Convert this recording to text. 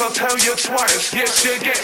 once, I'll tell you twice. Yes, you get